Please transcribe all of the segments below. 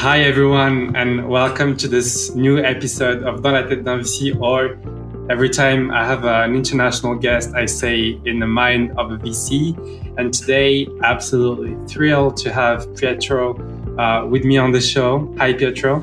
Hi everyone, and welcome to this new episode of Dans la tête d'un VC. Or every time I have an international guest, I say in the mind of a VC. And today, absolutely thrilled to have Pietro uh, with me on the show. Hi, Pietro.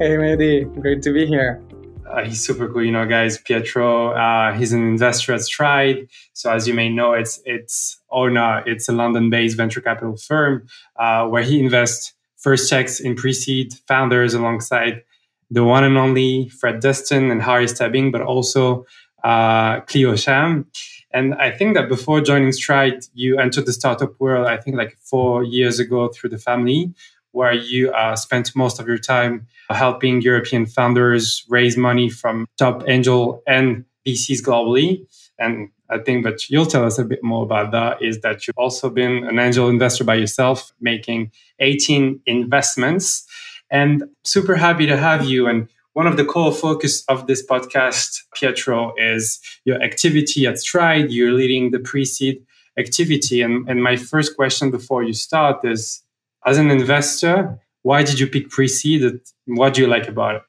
Hey, Mehdi. Great to be here. Uh, he's super cool, you know, guys. Pietro, uh, he's an investor at Stride. So as you may know, it's it's not, it's a London-based venture capital firm uh, where he invests first checks in pre-seed founders alongside the one and only Fred Destin and Harry Stebbing, but also uh, Cleo Sham. And I think that before joining Stride, you entered the startup world, I think like four years ago through the family, where you uh, spent most of your time helping European founders raise money from top angel and VCs globally. And I think that you'll tell us a bit more about that is that you've also been an angel investor by yourself, making 18 investments. And super happy to have you. And one of the core focus of this podcast, Pietro, is your activity at Stride. You're leading the pre-seed activity. And, and my first question before you start is, as an investor, why did you pick pre-seed? What do you like about it?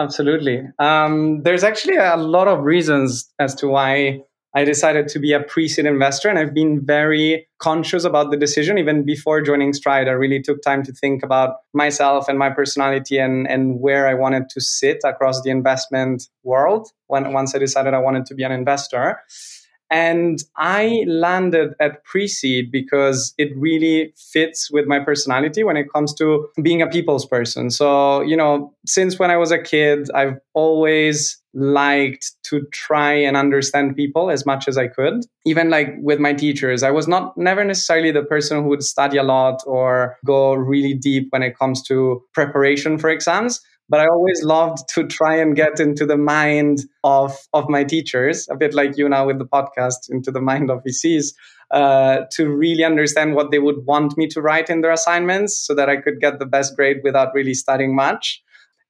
Absolutely. Um, there's actually a lot of reasons as to why I decided to be a pre-seed investor, and I've been very conscious about the decision. Even before joining Stride, I really took time to think about myself and my personality and and where I wanted to sit across the investment world. When once I decided I wanted to be an investor, and I landed at pre seed because it really fits with my personality when it comes to being a people's person. So, you know, since when I was a kid, I've always liked to try and understand people as much as I could. Even like with my teachers, I was not never necessarily the person who would study a lot or go really deep when it comes to preparation for exams but I always loved to try and get into the mind of of my teachers, a bit like you now with the podcast, into the mind of VCs, uh, to really understand what they would want me to write in their assignments, so that I could get the best grade without really studying much.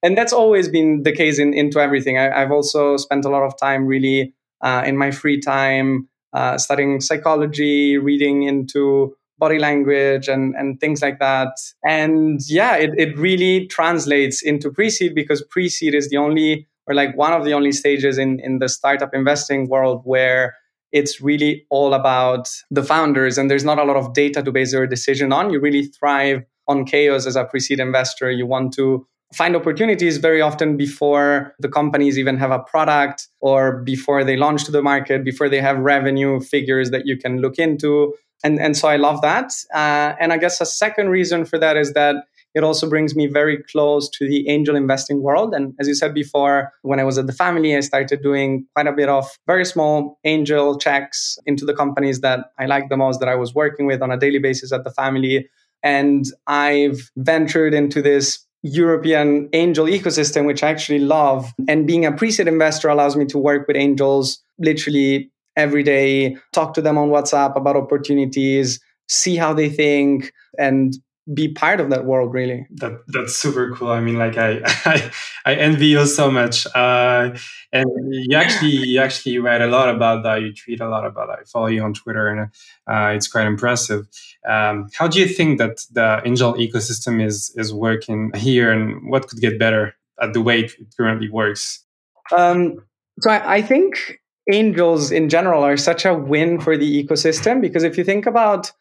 And that's always been the case in, into everything. I, have also spent a lot of time really uh, in my free time uh, studying psychology, reading into body language and, and things like that. And yeah, it, it really translates into pre-seed because pre-seed is the only or like one of the only stages in, in the startup investing world where it's really all about the founders and there's not a lot of data to base your decision on. You really thrive on chaos as a pre-seed investor. You want to find opportunities very often before the companies even have a product or before they launch to the market, before they have revenue figures that you can look into and and so I love that. Uh, and I guess a second reason for that is that it also brings me very close to the angel investing world. And as you said before, when I was at the family, I started doing quite a bit of very small angel checks into the companies that I like the most that I was working with on a daily basis at the family. And I've ventured into this European angel ecosystem, which I actually love. And being a pre seed investor allows me to work with angels literally every day, talk to them on WhatsApp about opportunities, see how they think, and be part of that world really. That that's super cool. I mean like i i, I envy you so much. Uh, and you actually you actually write a lot about that. You tweet a lot about that. I follow you on twitter and uh, it's quite impressive. Um, how do you think that the angel ecosystem is is working here and what could get better at the way it currently works? Um, so I, I think angels in general are such a win for the ecosystem because if you think about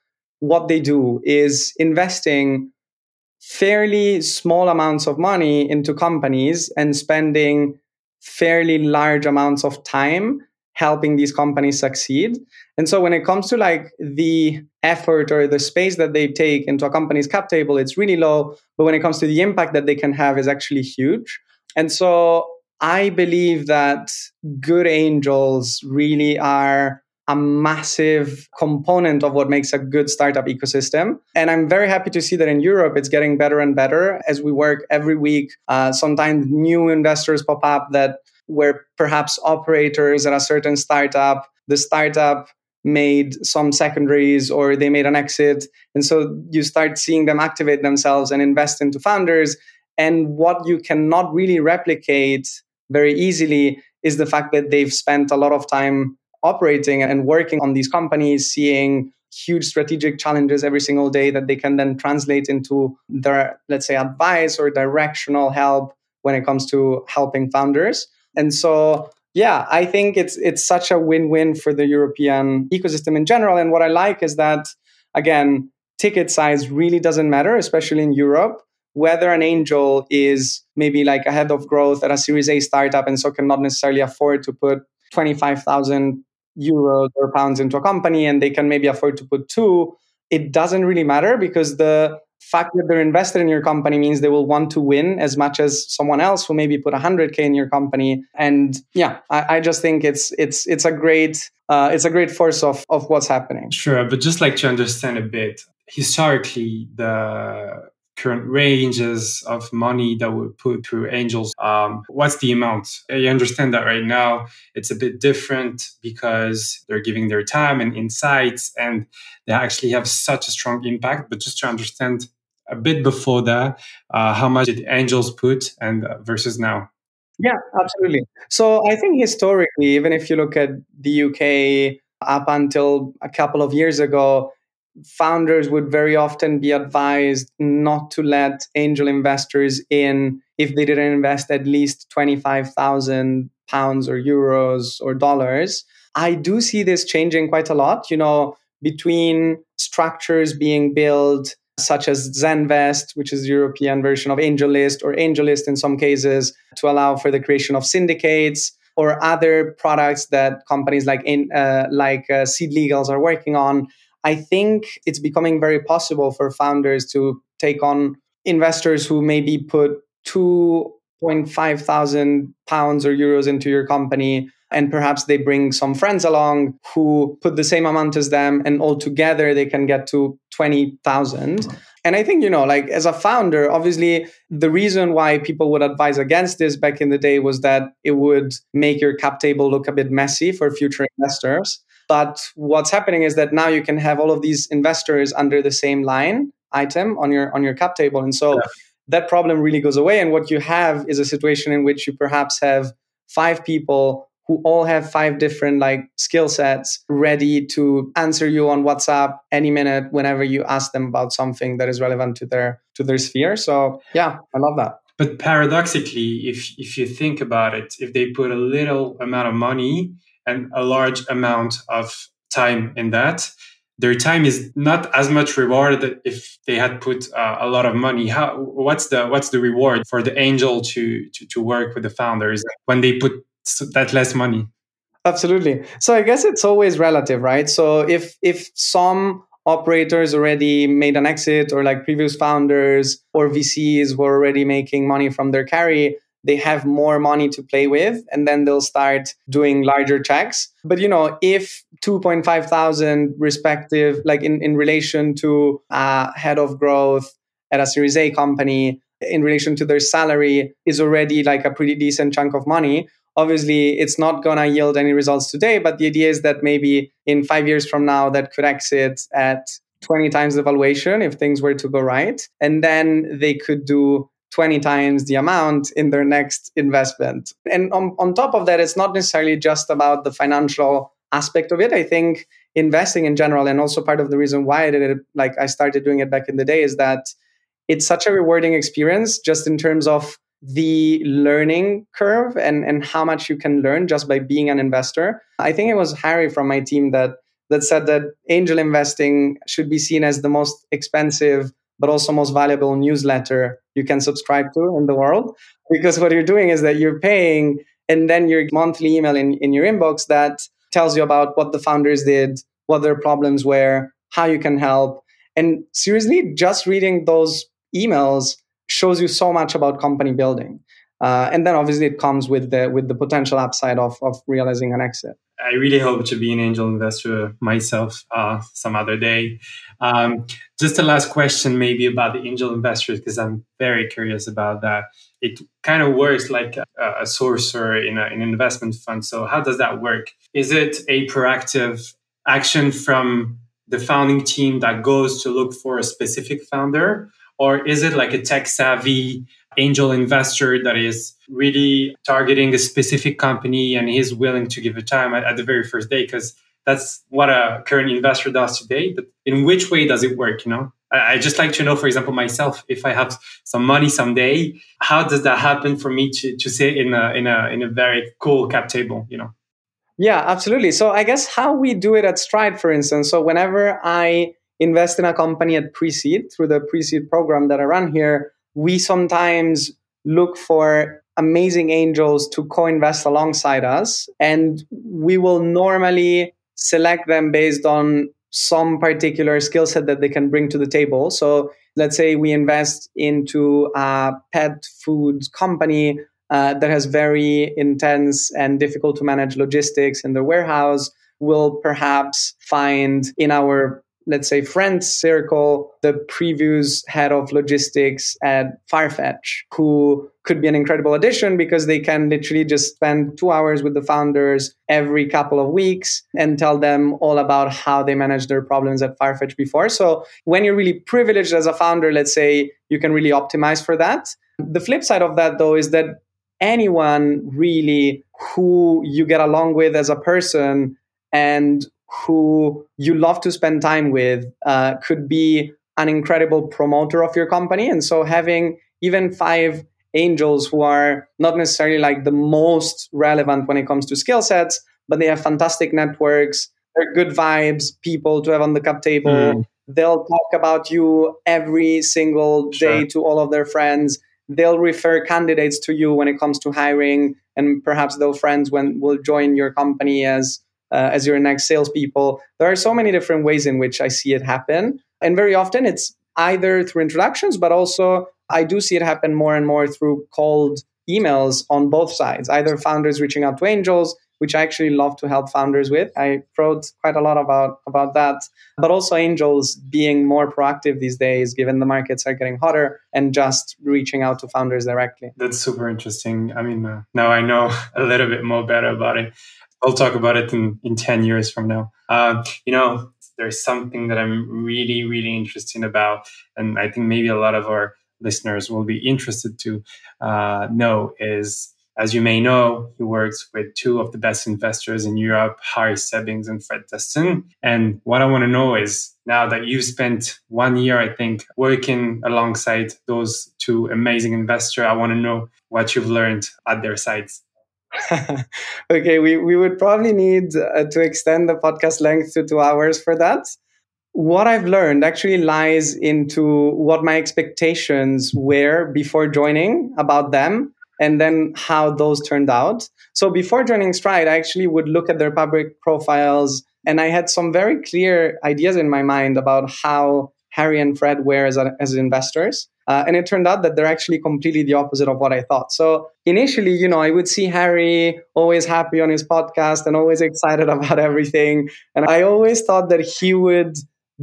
what they do is investing fairly small amounts of money into companies and spending fairly large amounts of time helping these companies succeed. And so when it comes to like the effort or the space that they take into a company's cap table, it's really low. But when it comes to the impact that they can have is actually huge. And so I believe that good angels really are a massive component of what makes a good startup ecosystem. And I'm very happy to see that in Europe, it's getting better and better as we work every week. Uh, sometimes new investors pop up that were perhaps operators at a certain startup. The startup made some secondaries or they made an exit. And so you start seeing them activate themselves and invest into founders. And what you cannot really replicate very easily is the fact that they've spent a lot of time operating and working on these companies, seeing huge strategic challenges every single day that they can then translate into their, let's say, advice or directional help when it comes to helping founders. And so, yeah, I think it's it's such a win-win for the European ecosystem in general. And what I like is that again, ticket size really doesn't matter, especially in Europe. Whether an angel is maybe like a head of growth at a Series A startup and so cannot necessarily afford to put 25,000 euros or pounds into a company and they can maybe afford to put two, it doesn't really matter because the fact that they're invested in your company means they will want to win as much as someone else who maybe put 100k in your company. And yeah i, I just think it's it's it's a great uh, it's a great force of of what's happening. Sure but just like to understand a bit historically the current ranges of money that we put through angels. Um, what's the amount? I understand that right now it's a bit different because they're giving their time and insights and they actually have such a strong impact. But just to understand a bit before that uh, how much did angels put and uh, versus now? Yeah absolutely. So i think historically even if you look at the uk up until a couple of years ago founders would very often be advised not to let angel investors in if they didn't invest at least 25,000 pounds or euros or dollars. I do see this changing quite a lot, you know, between structures being built such as Zenvest, which is the European version of AngelList, or AngelList in some cases, to allow for the creation of syndicates or other products that companies like in, uh, like uh, SeedLegals are working on. I think it's becoming very possible for founders to take on investors who maybe put 2.5 thousand pounds or euros into your company and perhaps they bring some friends along who put the same amount as them and all together they can get to 20,000 and i think you know like as a founder obviously the reason why people would advise against this back in the day was that it would make your cap table look a bit messy for future investors but what's happening is that now you can have all of these investors under the same line item on your on your cap table. And so yeah. that problem really goes away. And what you have is a situation in which you perhaps have five people who all have five different like skill sets ready to answer you on WhatsApp any minute whenever you ask them about something that is relevant to their to their sphere. So yeah, I love that. But paradoxically, if if you think about it, if they put a little amount of money and a large amount of time in that. Their time is not as much rewarded if they had put uh, a lot of money. How what's the what's the reward for the angel to, to to work with the founders when they put that less money? Absolutely. So i guess it's always relative right? So if if some operators already made an exit or like previous founders or vcs were already making money from their carry they have more money to play with and then they'll start doing larger checks. But you know if 2.5 thousand respective like in, in relation to a head of growth at a series a company in relation to their salary is already like a pretty decent chunk of money obviously it's not going to yield any results today but the idea is that maybe in five years from now that could exit at 20 times the valuation if things were to go right. And then they could do 20 times the amount in their next investment. And on, on top of that, it's not necessarily just about the financial aspect of it. I think investing in general, and also part of the reason why I did it, like I started doing it back in the day, is that it's such a rewarding experience just in terms of the learning curve and, and how much you can learn just by being an investor. I think it was Harry from my team that that said that angel investing should be seen as the most expensive but also most valuable newsletter you can subscribe to in the world. Because what you're doing is that you're paying and then your monthly email in, in your inbox that tells you about what the founders did, what their problems were, how you can help. And seriously, just reading those emails shows you so much about company building. Uh, and then obviously it comes with the with the potential upside of, of realizing an exit. I really hope to be an angel investor myself uh, some other day. Um, just a last question, maybe about the angel investors, because I'm very curious about that. It kind of works like a, a sourcer in, a, in an investment fund. So, how does that work? Is it a proactive action from the founding team that goes to look for a specific founder? Or is it like a tech savvy angel investor that is really targeting a specific company and he's willing to give a time at, at the very first day? Because that's what a current investor does today. But in which way does it work? You know, I, I just like to know, for example, myself, if I have some money someday, how does that happen for me to to sit in a in a in a very cool cap table? You know. Yeah, absolutely. So I guess how we do it at Stride, for instance. So whenever I invest in a company at pre-seed through the pre-seed program that I run here, we sometimes look for amazing angels to co-invest alongside us and we will normally select them based on some particular skill set that they can bring to the table. So let's say we invest into a pet food company uh, that has very intense and difficult to manage logistics in the warehouse will perhaps find in our let's say friends circle the previous head of logistics at farfetch who could be an incredible addition because they can literally just spend two hours with the founders every couple of weeks and tell them all about how they managed their problems at farfetch before. So when you're really privileged as a founder let's say you can really optimize for that. The flip side of that though is that anyone really who you get along with as a person and who you love to spend time with uh, could be an incredible promoter of your company. And so having even five angels who are not necessarily like the most relevant when it comes to skill sets, but they have fantastic networks, they're good vibes, people to have on the cap table. Mm. They'll talk about you every single day sure. to all of their friends they'll refer candidates to you when it comes to hiring, and perhaps they'll friends when will join your company as uh, as your next salespeople. There are so many different ways in which I see it happen, and very often it's either through introductions, but also I do see it happen more and more through cold emails on both sides, either founders reaching out to angels which I actually love to help founders with. I wrote quite a lot about about that, but also angels being more proactive these days, given the markets are getting hotter, and just reaching out to founders directly. That's super interesting. I mean, uh, now I know a little bit more better about it. I'll talk about it in, in 10 years from now. Uh, you know, there's something that I'm really, really interested about. And I think maybe a lot of our listeners will be interested to uh, know is as you may know, he works with two of the best investors in Europe, Harry Stebbings and Fred Destin. And what I want to know is now that you've spent one year, I think, working alongside those two amazing investors, I want to know what you've learned at their sides. okay, we, we would probably need uh, to extend the podcast length to two hours for that. What I've learned actually lies into what my expectations were before joining about them and then how those turned out. So before joining Stride, I actually would look at their public profiles and I had some very clear ideas in my mind about how Harry and Fred were as, as investors. Uh, and it turned out that they're actually completely the opposite of what I thought. So initially, you know, I would see Harry always happy on his podcast and always excited about everything. And I always thought that he would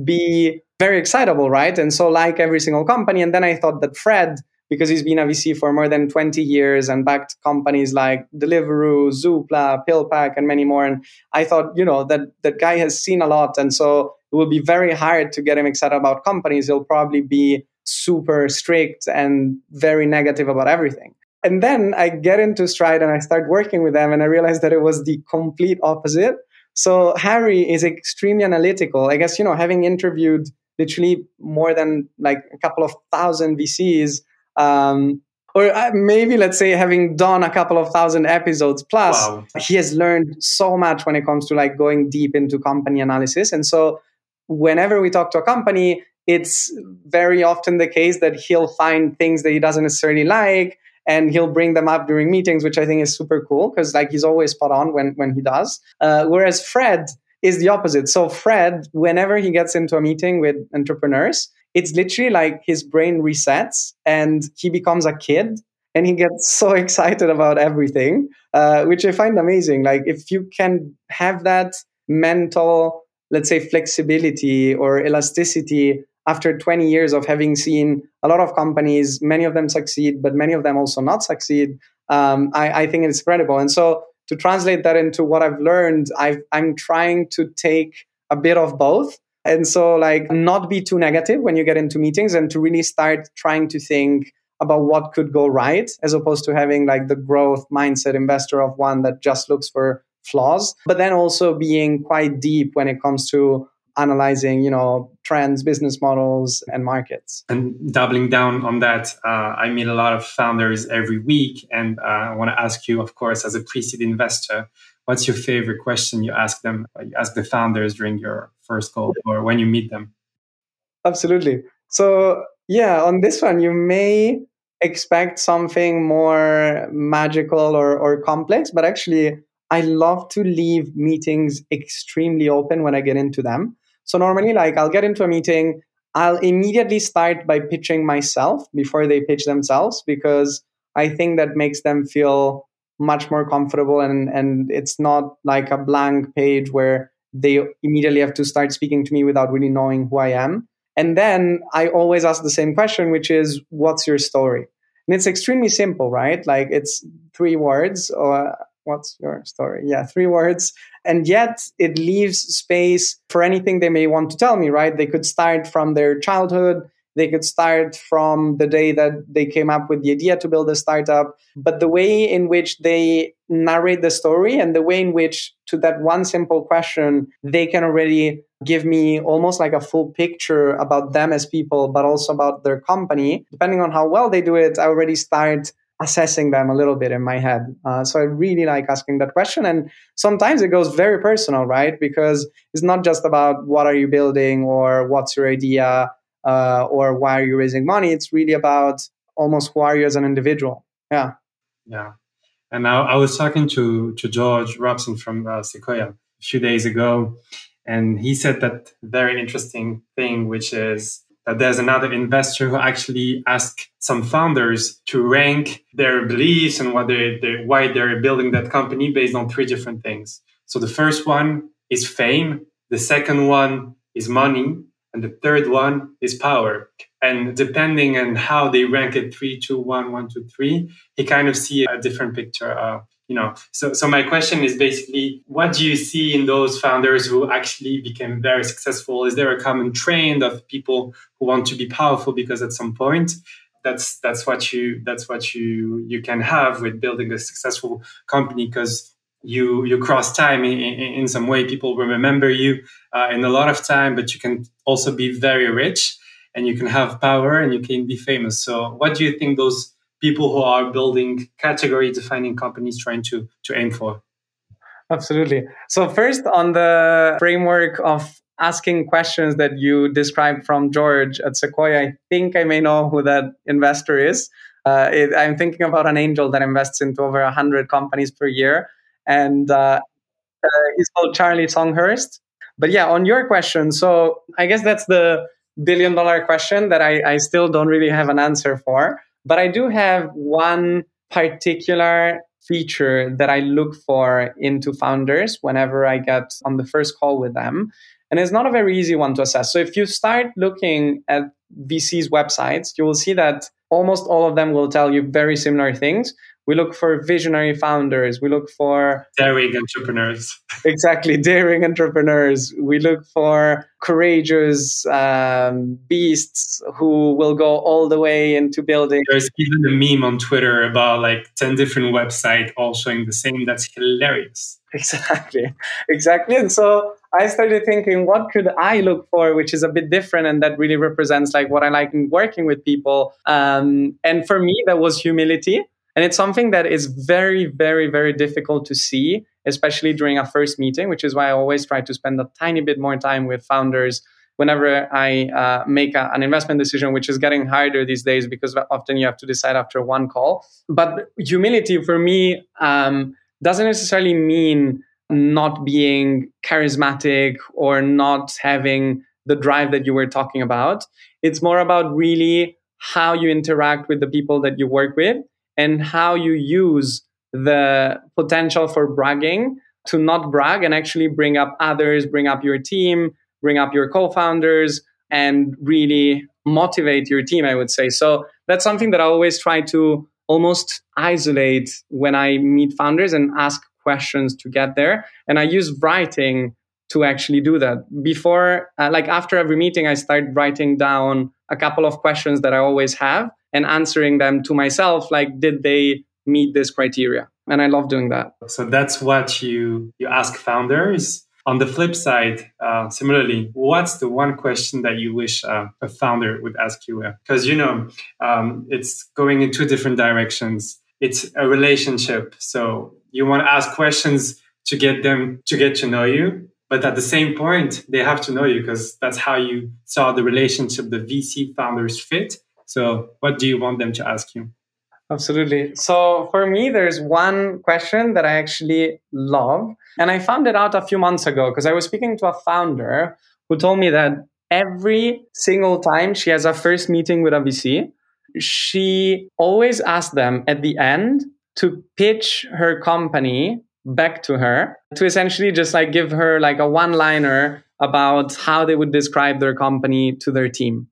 be very excitable, right? And so, like every single company. And then I thought that Fred because he's been a VC for more than 20 years and backed companies like Deliveroo, Zoopla, PillPack, and many more. And I thought, you know, that that guy has seen a lot, and so it will be very hard to get him excited about companies. He'll probably be super strict and very negative about everything. And then I get into Stride and I start working with them, and I realize that it was the complete opposite. So Harry is extremely analytical. I guess you know, having interviewed literally more than like a couple of thousand VCs um, or uh, maybe let's say having done a couple of thousand episodes plus wow. he has learned so much when it comes to like going deep into company analysis and so whenever we talk to a company it's very often the case that he'll find things that he doesn't necessarily like and he'll bring them up during meetings which i think is super cool because like he's always spot on when when he does uh, whereas fred is the opposite so fred whenever he gets into a meeting with entrepreneurs it's literally like his brain resets and he becomes a kid and he gets so excited about everything, uh, which I find amazing. Like if you can have that mental, let's say, flexibility or elasticity after 20 years of having seen a lot of companies, many of them succeed, but many of them also not succeed, um, I, I, think it's incredible. And so to translate that into what I've learned, i I'm trying to take a bit of both and so, like, not be too negative when you get into meetings and to really start trying to think about what could go right, as opposed to having like the growth mindset investor of one that just looks for flaws, but then also being quite deep when it comes to analyzing, you know, trends, business models, and markets. And doubling down on that, uh, I meet a lot of founders every week, and uh, I want to ask you, of course, as a pre-seed investor, what's your favorite question you ask them, you ask the founders during your first call or when you meet them? Absolutely. So yeah, on this one, you may expect something more magical or, or complex, but actually, I love to leave meetings extremely open when I get into them. So normally, like I'll get into a meeting, I'll immediately start by pitching myself before they pitch themselves because I think that makes them feel much more comfortable and and it's not like a blank page where they immediately have to start speaking to me without really knowing who I am. And then I always ask the same question, which is, what's your story? And it's extremely simple, right? Like it's three words or what's your story? Yeah, three words. And yet it leaves space for anything they may want to tell me, right? They could start from their childhood. They could start from the day that they came up with the idea to build a startup. But the way in which they narrate the story and the way in which, to that one simple question, they can already give me almost like a full picture about them as people, but also about their company. Depending on how well they do it, I already start assessing them a little bit in my head. Uh, so I really like asking that question. And sometimes it goes very personal, right? Because it's not just about what are you building or what's your idea uh, or why are you raising money. It's really about almost who are you as an individual. Yeah. Yeah. And I, was talking to, to George Robson from uh, Sequoia a few days ago, and he said that very interesting thing, which is there's another investor who actually asked some founders to rank their beliefs and what they, they, why they're building that company based on three different things. So the first one is fame, the second one is money, and the third one is power. And depending on how they rank it three, two, one, one, two, three, he kind of see a different picture. Uh, you know. So so my question is basically what do you see in those founders who actually became very successful? Is there a common trend of people who want to be powerful because at some point that's that's what you that's what you you can have with building a successful company? Because you you cross time in, in, some way. People will remember you uh, in a lot of time but you can also be very rich and you can have power and you can be famous. So what do you think those people who are building category defining companies trying to to aim for. Absolutely. So first on the framework of asking questions that you described from george at sequoia i think i may know who that investor is. Uh, it, i'm thinking about an angel that invests into over 100 companies per year. And uh, uh, he's called charlie songhurst. But yeah on your question so i guess that's the billion dollar question that I, I still don't really have an answer for but I do have one particular feature that I look for into founders whenever I get on the first call with them. And it's not a very easy one to assess. So if you start looking at VC's websites, you will see that almost all of them will tell you very similar things. We look for visionary founders. We look for daring entrepreneurs. exactly, daring entrepreneurs. We look for courageous um, beasts who will go all the way into building. There's even a meme on Twitter about like 10 different websites all showing the same. That's hilarious. Exactly, exactly. And so I started thinking, what could I look for, which is a bit different and that really represents like what I like in working with people. Um, and for me, that was humility and it's something that is very, very, very difficult to see, especially during a first meeting, which is why I always try to spend a tiny bit more time with founders whenever I uh, make a, an investment decision, which is getting harder these days because often you have to decide after one call. But humility for me um, doesn't necessarily mean not being charismatic or not having the drive that you were talking about. It's more about really how you interact with the people that you work with and how you use the potential for bragging to not brag and actually bring up others, bring up your team, bring up your co founders, and really motivate your team, I would say. So that's something that I always try to almost isolate when I meet founders and ask questions to get there. And I use writing to actually do that. Before, uh, like after every meeting, I start writing down a couple of questions that I always have and answering them to myself like did they meet this criteria And I love doing that. So that's what you you ask founders. On the flip side, uh, similarly, what's the one question that you wish uh, a founder would ask you? Because you know, um, it's going in two different directions. It's a relationship, so you want to ask questions to get them to get to know you, but at the same point, they have to know you because that's how you saw the relationship the VC founders fit. So, what do you want them to ask you? Absolutely. So for me, there's one question that I actually love. And I found it out a few months ago because I was speaking to a founder who told me that every single time she has a first meeting with a VC, she always asks them at the end to pitch her company back to her to essentially just like give her like a one liner about how they would describe their company to their team.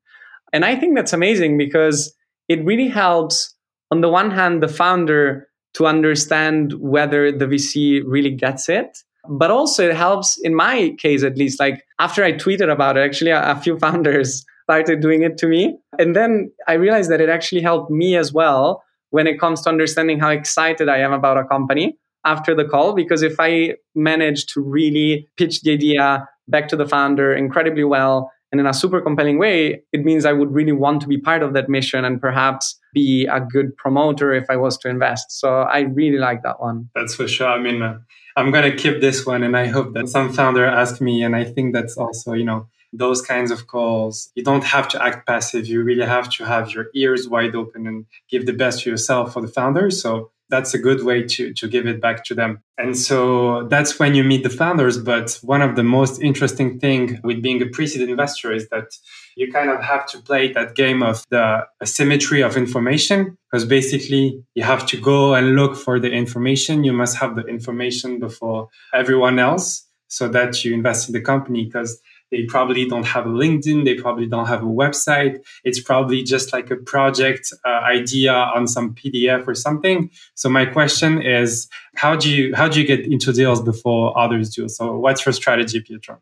And I think that's amazing because it really helps on the one hand, the founder to understand whether the VC really gets it. But also, it helps, in my case at least, like after I tweeted about it, actually, a, a few founders started doing it to me. And then I realized that it actually helped me as well when it comes to understanding how excited I am about a company after the call. Because if I manage to really pitch the idea back to the founder incredibly well and in a super compelling way, it means I would really want to be part of that mission and perhaps be a good promoter if I was to invest. So I really like that one. That's for sure. I mean, uh, I'm going to keep this one and I hope that some founder asks me. And I think that's also, you know, those kinds of calls, you don't have to act passive. You really have to have your ears wide open and give the best to yourself for the founders. So that's a good way to, to give it back to them. And so that's when you meet the founders. But one of the most interesting thing with being a pre-seed investor is that you kind of have to play that game of the asymmetry of information because basically you have to go and look for the information. You must have the information before everyone else so that you invest in the company because they probably don't have a LinkedIn. They probably don't have a website. It's probably just like a project uh, idea on some PDF or something. So my question is, how do you how do you get into deals before others do? So what's your strategy, Pietro?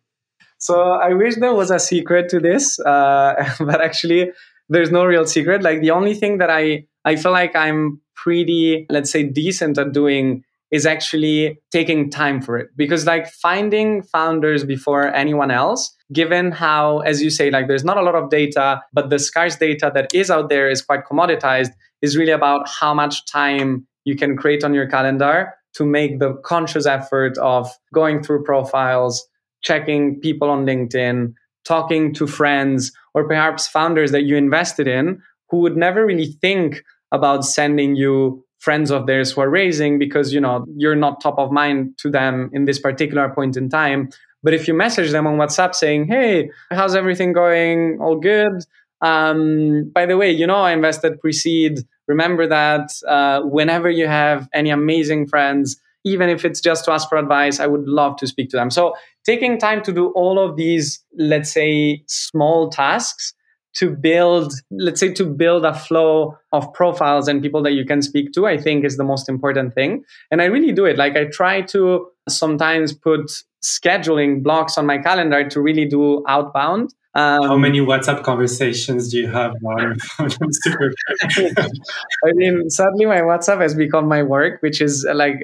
So I wish there was a secret to this, uh, but actually, there's no real secret. Like the only thing that I I feel like I'm pretty, let's say, decent at doing is actually taking time for it. Because like finding founders before anyone else given how as you say like there's not a lot of data but the scarce data that is out there is quite commoditized is really about how much time you can create on your calendar to make the conscious effort of going through profiles checking people on linkedin talking to friends or perhaps founders that you invested in who would never really think about sending you friends of theirs who are raising because you know you're not top of mind to them in this particular point in time. But if you message them on whatsapp saying hey how's everything going? All good? Um, by the way you know i invested pre-seed. Remember that uh, whenever you have any amazing friends even if it's just to ask for advice i would love to speak to them. So taking time to do all of these let's say small tasks to build let's say to build a flow of profiles and people that you can speak to i think is the most important thing. And i really do it. Like i try to sometimes put scheduling blocks on my calendar to really do outbound. Um, How many WhatsApp conversations do you have I mean, sadly, my WhatsApp has become my work, which is like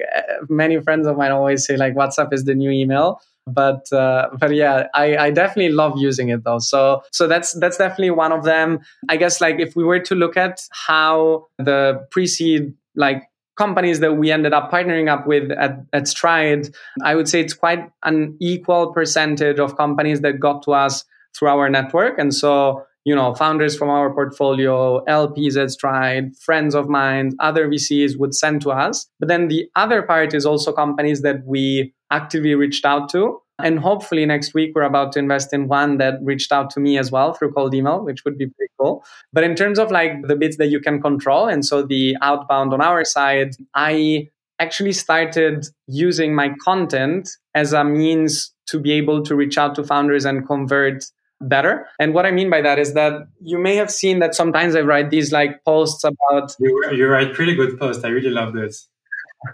many friends of mine always say, like WhatsApp is the new email but uh, but yeah I, I definitely love using it though. So so that's that's definitely one of them. I guess like if we were to look at how the pre-seed like companies that we ended up partnering up with at, at stride i would say it's quite an equal percentage of companies that got to us through our network. And so you know founders from our portfolio lps at stride friends of mine other vcs would send to us but then the other part is also companies that we actively reached out to. And hopefully next week we're about to invest in one that reached out to me as well through cold email, which would be pretty cool. But in terms of like the bits that you can control, and so the outbound on our side, I actually started using my content as a means to be able to reach out to founders and convert better. And what I mean by that is that you may have seen that sometimes I write these like posts about. You, you write pretty good posts. I really love this.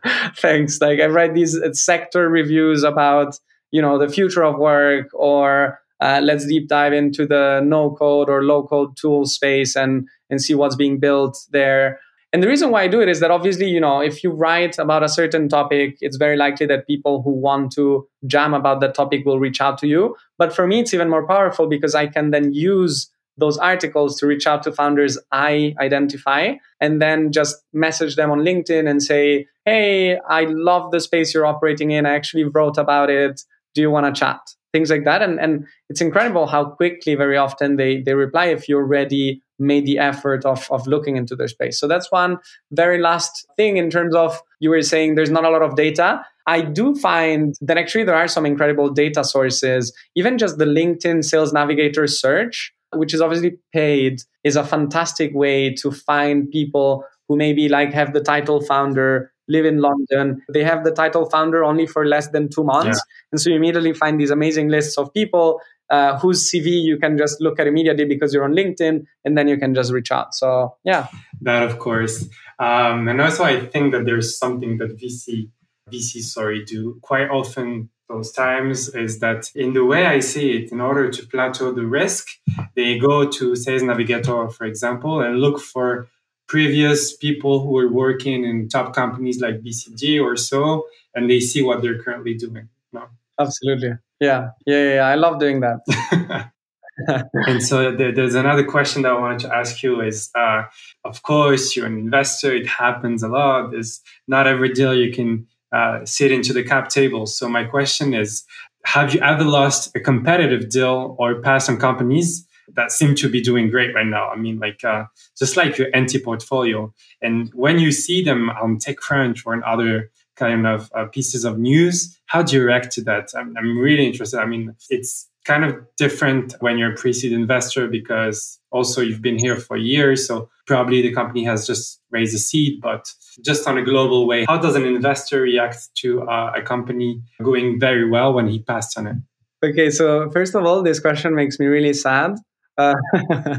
Thanks. Like I write these uh, sector reviews about you know the future of work or uh, let's deep dive into the no code or low code tool space and and see what's being built there And the reason why I do it is that obviously, you know, if you write about a certain topic, it's very likely that people who want to jam about that topic will reach out to you. But for me, it's even more powerful because I can then use those articles to reach out to founders I identify and then just message them on LinkedIn and say, Hey, I love the space you're operating in. I actually wrote about it. Do you want to chat? Things like that. And, and it's incredible how quickly, very often, they, they reply if you're ready, made the effort of, of looking into their space. So that's one very last thing in terms of you were saying there's not a lot of data. I do find that actually there are some incredible data sources. Even just the LinkedIn Sales Navigator search which is obviously paid, is a fantastic way to find people who maybe like have the title founder live in London. They have the title founder only for less than two months. Yeah. And so you immediately find these amazing lists of people uh, whose CV you can just look at immediately because you're on LinkedIn and then you can just reach out. So, yeah. That, of course. Um, and also, I think that there's something that VC, VC, sorry, do quite often those times is that in the way I see it, in order to plateau the risk, they go to Sales Navigator, for example, and look for previous people who are working in top companies like BCG or so, and they see what they're currently doing. No. Absolutely. Yeah. Yeah. Yeah. I love doing that. and so there's another question that I wanted to ask you is, uh, of course, you're an investor. It happens a lot. There's not every deal you can uh, sit into the cap table. So my question is, have you ever lost a competitive deal or passed on companies that seem to be doing great right now? I mean, like uh, just like your anti portfolio. And when you see them on TechCrunch or in other kind of uh, pieces of news, how do you react to that? I'm, I'm really interested. I mean, it's kind of different when you're a pre-seed investor because also you've been here for years so probably the company has just raised a seed but just on a global way how does an investor react to uh, a company going very well when he passed on it okay so first of all this question makes me really sad uh,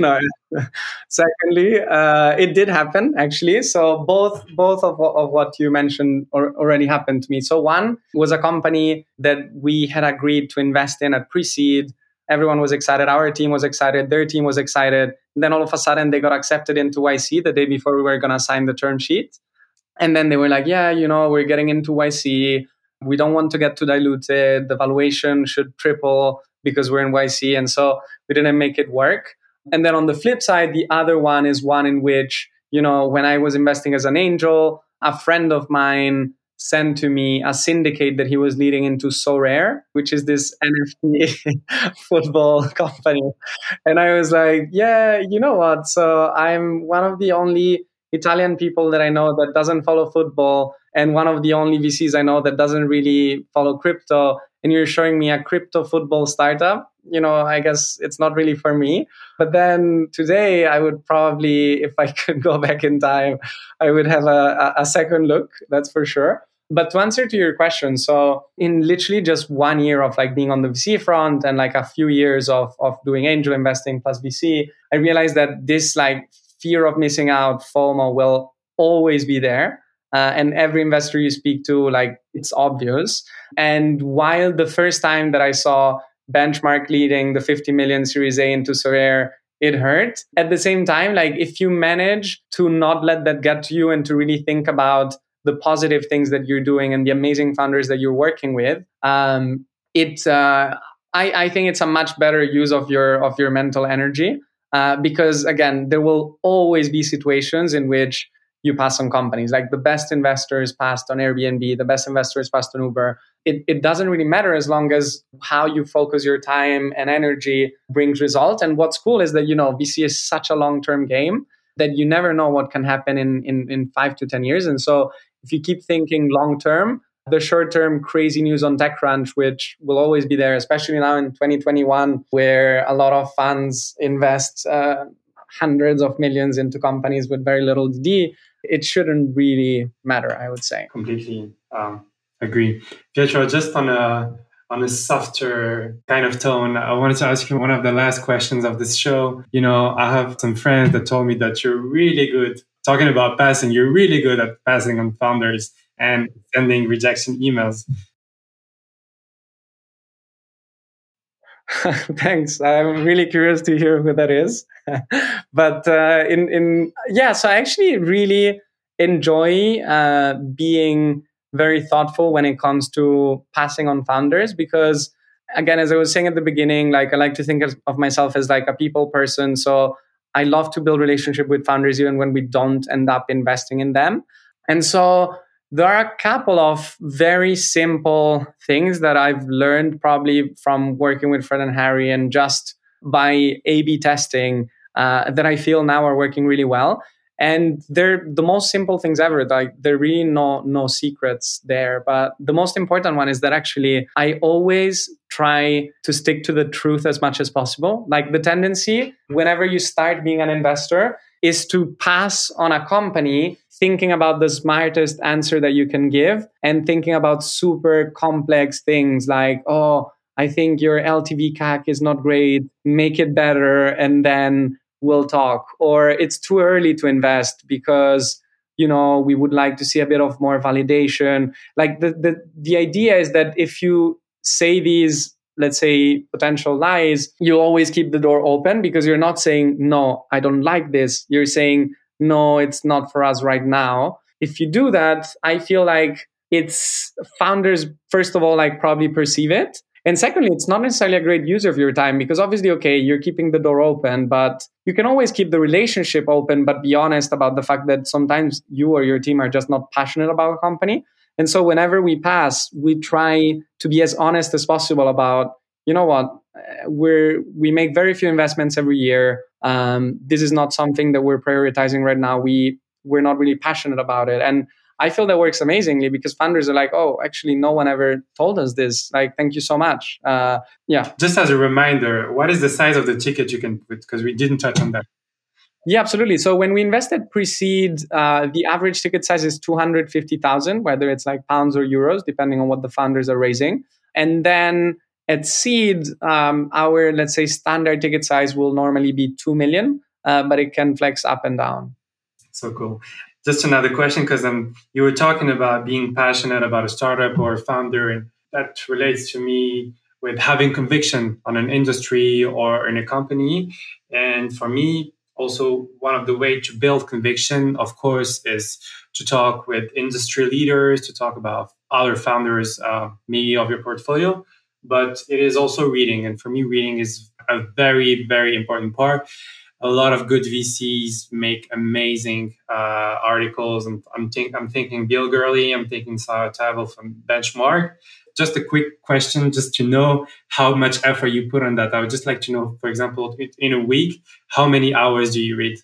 no. Secondly, uh, it did happen actually. So both both of, of what you mentioned or, already happened to me. So one was a company that we had agreed to invest in at pre-seed. Everyone was excited. Our team was excited. Their team was excited. And then all of a sudden, they got accepted into YC the day before we were going to sign the term sheet. And then they were like, "Yeah, you know, we're getting into YC. We don't want to get too diluted. The valuation should triple." Because we're in YC. And so we didn't make it work. And then on the flip side, the other one is one in which, you know, when I was investing as an angel, a friend of mine sent to me a syndicate that he was leading into Sorare, which is this NFT football company. And I was like, yeah, you know what? So I'm one of the only Italian people that I know that doesn't follow football and one of the only VCs I know that doesn't really follow crypto and you're showing me a crypto football startup, you know, I guess it's not really for me. But then today, I would probably, if I could go back in time, I would have a, a second look, that's for sure. But to answer to your question, so in literally just one year of like being on the VC front and like a few years of, of doing angel investing plus VC, I realized that this like fear of missing out, FOMO will always be there uh, and every investor you speak to like it's obvious. And while the first time that i saw benchmark leading the 50 million series a into Sorare it hurt. At the same time like if you manage to not let that get to you and to really think about the positive things that you're doing and the amazing founders that you're working with um, it uh, I, I think it's a much better use of your of your mental energy. Uh, because again there will always be situations in which you pass on companies. Like the best investors passed on Airbnb, the best investors passed on Uber. It, it doesn't really matter as long as how you focus your time and energy brings results. And what's cool is that, you know, VC is such a long term game that you never know what can happen in, in, in five to 10 years. And so if you keep thinking long term, the short term crazy news on TechCrunch, which will always be there, especially now in 2021, where a lot of funds invest uh, hundreds of millions into companies with very little DD, it shouldn't really matter, I would say. Completely um, agree. Pietro, just on a on a softer kind of tone, I wanted to ask you one of the last questions of this show. You know, I have some friends that told me that you're really good talking about passing. You're really good at passing on founders and sending rejection emails. Thanks. I'm really curious to hear who that is. but uh, in in yeah, so I actually really enjoy uh, being very thoughtful when it comes to passing on founders because again as i was saying at the beginning like i like to think of myself as like a people person so i love to build relationship with founders even when we don't end up investing in them and so there are a couple of very simple things that i've learned probably from working with fred and harry and just by a b testing uh, that i feel now are working really well. And they're the most simple things ever. Like there really no no secrets there. But the most important one is that actually i always try to stick to the truth as much as possible. Like the tendency whenever you start being an investor is to pass on a company thinking about the smartest answer that you can give and thinking about super complex things like oh i think your ltv cac is not great make it better and then we'll talk. Or it's too early to invest because you know we would like to see a bit of more validation. Like the the, the idea is that if you say these let's say potential lies you always keep the door open because you're not saying no i don't like this. You're saying no it's not for us right now. If you do that i feel like it's founders first of all like probably perceive it. And secondly, it's not necessarily a great use of your time because obviously, okay, you're keeping the door open, but you can always keep the relationship open, but be honest about the fact that sometimes you or your team are just not passionate about a company. And so whenever we pass, we try to be as honest as possible about, you know what, we're we make very few investments every year. Um, this is not something that we're prioritizing right now. We we're not really passionate about it. And I feel that works amazingly because funders are like, oh, actually, no one ever told us this. Like, thank you so much. Uh, yeah. Just as a reminder, what is the size of the ticket you can put? Because we didn't touch on that. Yeah, absolutely. So when we invested pre-seed, uh, the average ticket size is 250,000, whether it's like pounds or euros, depending on what the founders are raising. And then at seed, um, our, let's say, standard ticket size will normally be 2 million, uh, but it can flex up and down. So cool just another question because um, you were talking about being passionate about a startup or a founder, and that relates to me with having conviction on an industry or in a company. And for me, also one of the way to build conviction, of course, is to talk with industry leaders, to talk about other founders, uh, maybe of your portfolio. But it is also reading, and for me, reading is a very, very important part a lot of good VCs make amazing uh, articles. And I'm, think, I'm thinking Bill Gurley, I'm thinking Sarah Tavel from Benchmark. Just a quick question, just to know how much effort you put on that. I would just like to know, for example, in a week, how many hours do you read?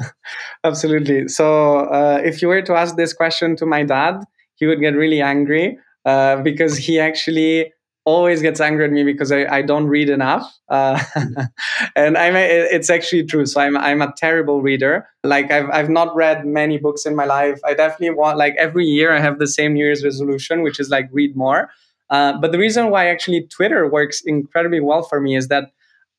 Absolutely. So, uh, if you were to ask this question to my dad, he would get really angry uh, because he actually always gets angry at me because I, I don't read enough. Uh, and I'm a, it's actually true. So I'm I'm a terrible reader. Like I've I've not read many books in my life. I definitely want like every year I have the same New Year's resolution, which is like read more. Uh, but the reason why actually Twitter works incredibly well for me is that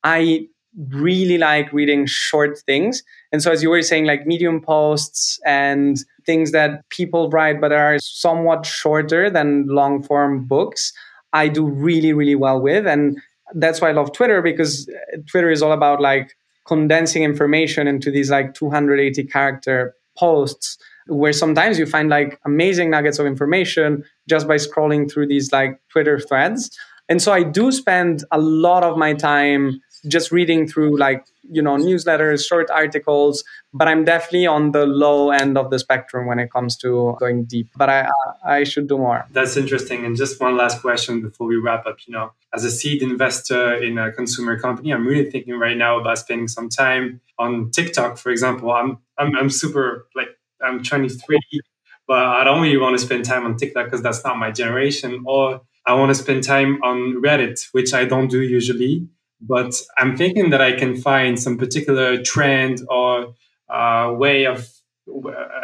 I really like reading short things. And so, as you were saying, like medium posts and things that people write, but are somewhat shorter than long form books, I do really, really well with. And that's why I love Twitter because Twitter is all about like condensing information into these like 280 character posts where sometimes you find like amazing nuggets of information just by scrolling through these like Twitter threads. And so I do spend a lot of my time just reading through like you know newsletters short articles but i'm definitely on the low end of the spectrum when it comes to going deep. But i i should do more. That's interesting. And just one last question before we wrap up you know. As a seed investor in a consumer company i'm really thinking right now about spending some time on tiktok for example. I'm i'm, I'm super like i'm 23 but i don't really want to spend time on tiktok because that's not my generation or i want to spend time on reddit which i don't do usually but I'm thinking that I can find some particular trend or uh, way of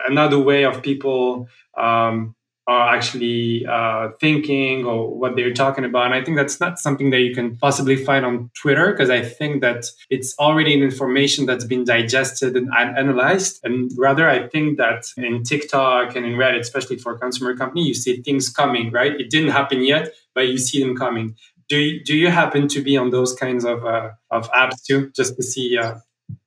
another way of people um, are actually uh, thinking or what they're talking about. And I think that's not something that you can possibly find on Twitter because I think that it's already an information that's been digested and analyzed. And rather, I think that in TikTok and in Reddit, especially for a consumer company, you see things coming, right? It didn't happen yet, but you see them coming Do you, do you happen to be on those kinds of uh, of apps too, just to see? Uh...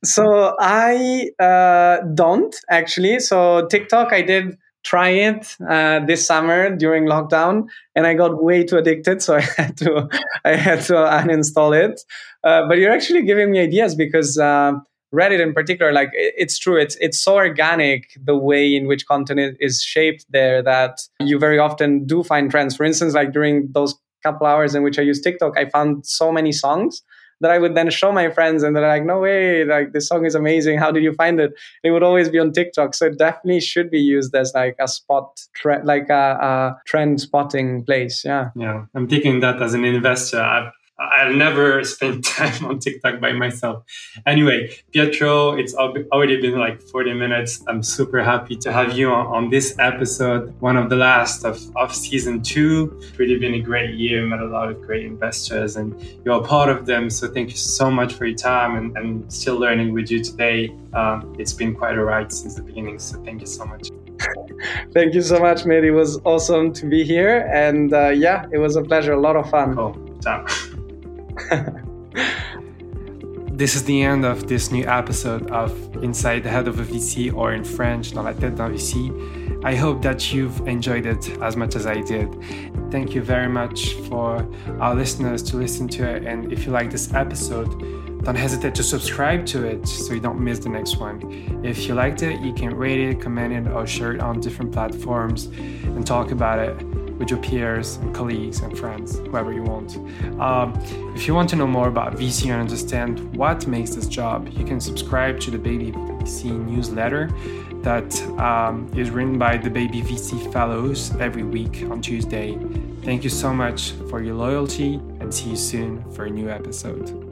So I uh, don't actually. So TikTok, I did try it uh, this summer during lockdown, and I got way too addicted, so I had to I had to uninstall it. Uh, but you're actually giving me ideas because uh, Reddit in particular, like it's true, it's it's so organic the way in which content is shaped there that you very often do find trends. For instance, like during those couple hours in which I use TikTok, I found so many songs that I would then show my friends, and they're like, "No way! Like this song is amazing. How did you find it?" It would always be on TikTok, so it definitely should be used as like a spot, tre- like a, a trend spotting place. Yeah. Yeah, I'm taking that as an investor. I've I'll never spend time on TikTok by myself. Anyway, Pietro, it's already been like 40 minutes. I'm super happy to have you on, on this episode, one of the last of, of season two. It's really been a great year, met a lot of great investors, and you're a part of them. So thank you so much for your time and, and still learning with you today. Um, it's been quite a ride since the beginning. So thank you so much. Thank you so much, mate. It was awesome to be here. And uh, yeah, it was a pleasure. A lot of fun. Cool. Ciao. this is the end of this new episode of Inside the Head of a VC, or in French, Dans la tête d'un VC. I hope that you've enjoyed it as much as I did. Thank you very much for our listeners to listen to it. And if you like this episode, don't hesitate to subscribe to it so you don't miss the next one. If you liked it, you can rate it, comment it, or share it on different platforms and talk about it with your peers and colleagues and friends, whoever you want. Um, if you want to know more about VC and understand what makes this job, you can subscribe to the Baby VC newsletter that um, is written by the Baby VC Fellows every week on Tuesday. Thank you so much for your loyalty and see you soon for a new episode.